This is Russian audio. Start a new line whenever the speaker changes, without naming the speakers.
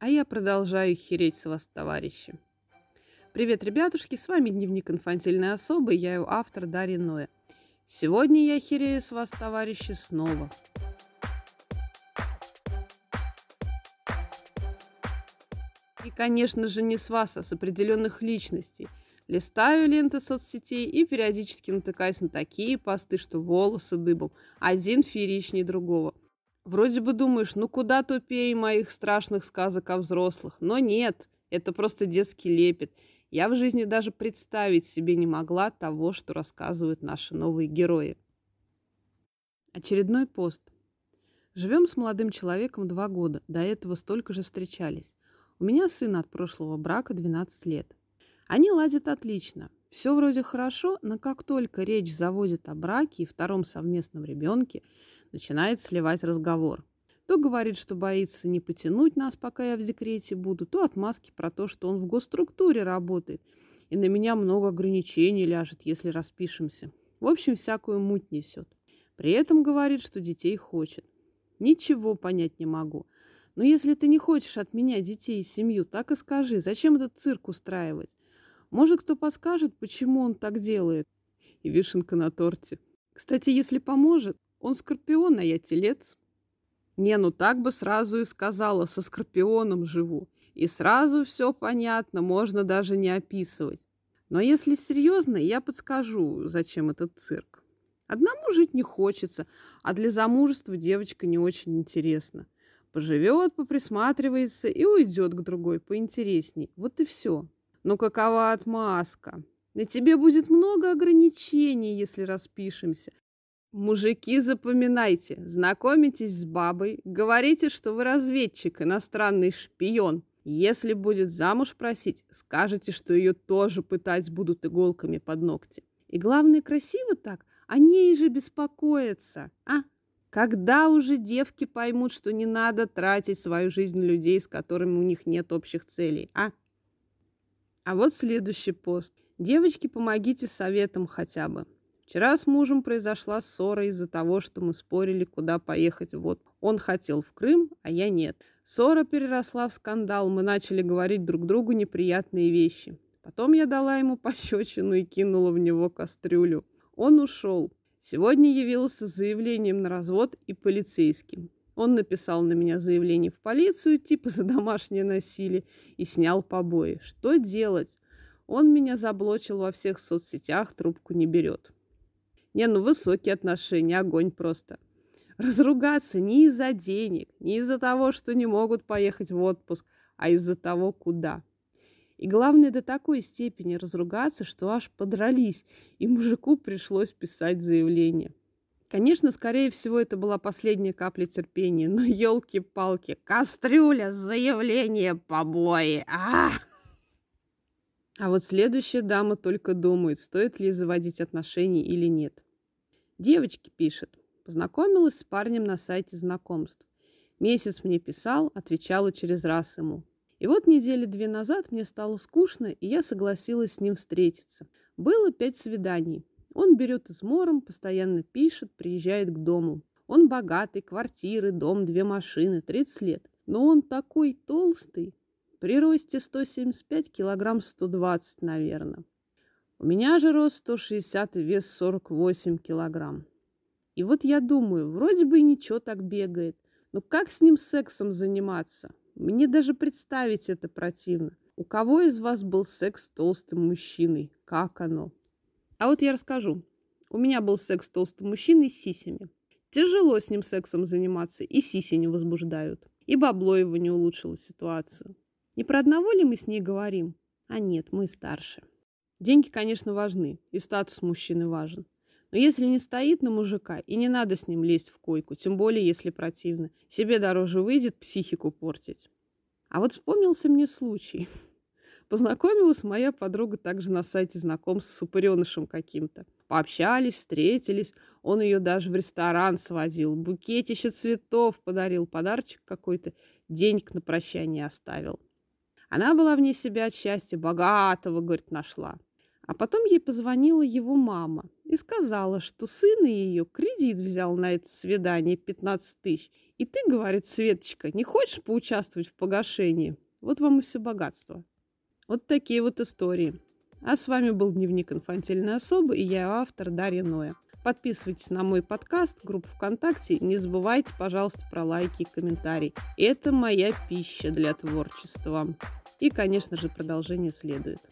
А я продолжаю хереть с вас, товарищи. Привет, ребятушки, с вами Дневник инфантильной особы, я его автор Дарья Ноя. Сегодня я херею с вас, товарищи, снова. И, конечно же, не с вас, а с определенных личностей. Листаю ленты соцсетей и периодически натыкаюсь на такие посты, что волосы дыбом. Один фееричнее другого. Вроде бы думаешь, ну куда тупее моих страшных сказок о взрослых. Но нет, это просто детский лепет. Я в жизни даже представить себе не могла того, что рассказывают наши новые герои. Очередной пост. Живем с молодым человеком два года. До этого столько же встречались. У меня сын от прошлого брака 12 лет. Они ладят отлично. Все вроде хорошо, но как только речь заводит о браке и втором совместном ребенке, начинает сливать разговор. То говорит, что боится не потянуть нас, пока я в декрете буду, то отмазки про то, что он в госструктуре работает, и на меня много ограничений ляжет, если распишемся. В общем, всякую муть несет. При этом говорит, что детей хочет. Ничего понять не могу. Но если ты не хочешь от меня детей и семью, так и скажи, зачем этот цирк устраивать? Может, кто подскажет, почему он так делает? И вишенка на торте. Кстати, если поможет, он скорпион, а я телец. Не, ну так бы сразу и сказала, со скорпионом живу. И сразу все понятно, можно даже не описывать. Но если серьезно, я подскажу, зачем этот цирк. Одному жить не хочется, а для замужества девочка не очень интересна. Поживет, поприсматривается и уйдет к другой поинтересней. Вот и все. Но какова отмазка? На тебе будет много ограничений, если распишемся. Мужики, запоминайте, знакомитесь с бабой, говорите, что вы разведчик, иностранный шпион. Если будет замуж просить, скажете, что ее тоже пытать будут иголками под ногти. И главное, красиво так, о ней же беспокоятся, а? Когда уже девки поймут, что не надо тратить свою жизнь на людей, с которыми у них нет общих целей, а? А вот следующий пост. Девочки, помогите советом хотя бы. Вчера с мужем произошла ссора из-за того, что мы спорили, куда поехать. Вот он хотел в Крым, а я нет. Ссора переросла в скандал. Мы начали говорить друг другу неприятные вещи. Потом я дала ему пощечину и кинула в него кастрюлю. Он ушел. Сегодня явился с заявлением на развод и полицейским. Он написал на меня заявление в полицию, типа за домашнее насилие, и снял побои. Что делать? Он меня заблочил во всех соцсетях, трубку не берет. Не, ну высокие отношения, огонь просто. Разругаться не из-за денег, не из-за того, что не могут поехать в отпуск, а из-за того, куда. И главное, до такой степени разругаться, что аж подрались, и мужику пришлось писать заявление. Конечно, скорее всего, это была последняя капля терпения, но елки-палки, кастрюля, заявление, побои. А! а вот следующая дама только думает, стоит ли заводить отношения или нет. Девочки пишет. Познакомилась с парнем на сайте знакомств. Месяц мне писал, отвечала через раз ему. И вот недели две назад мне стало скучно, и я согласилась с ним встретиться. Было пять свиданий. Он берет измором, постоянно пишет, приезжает к дому. Он богатый, квартиры, дом, две машины, 30 лет. Но он такой толстый. При росте 175 килограмм 120, наверное. У меня же рост 160 и вес 48 килограмм. И вот я думаю, вроде бы ничего так бегает. Но как с ним сексом заниматься? Мне даже представить это противно. У кого из вас был секс с толстым мужчиной? Как оно? А вот я расскажу. У меня был секс с толстым мужчиной с сисями. Тяжело с ним сексом заниматься, и сиси не возбуждают. И бабло его не улучшило ситуацию. Не про одного ли мы с ней говорим? А нет, мы старше. Деньги, конечно, важны, и статус мужчины важен. Но если не стоит на мужика, и не надо с ним лезть в койку, тем более, если противно, себе дороже выйдет психику портить. А вот вспомнился мне случай. Познакомилась моя подруга также на сайте знакомств с упыренышем каким-то. Пообщались, встретились. Он ее даже в ресторан сводил. Букетище цветов подарил, подарочек какой-то. Денег на прощание оставил. Она была вне себя от счастья, богатого, говорит, нашла. А потом ей позвонила его мама и сказала, что сын ее кредит взял на это свидание 15 тысяч И ты, говорит Светочка, не хочешь поучаствовать в погашении? Вот вам и все богатство. Вот такие вот истории. А с вами был Дневник инфантильной особы и я автор Дарья Ноя. Подписывайтесь на мой подкаст, группу ВКонтакте. Не забывайте, пожалуйста, про лайки и комментарии. Это моя пища для творчества. И, конечно же, продолжение следует.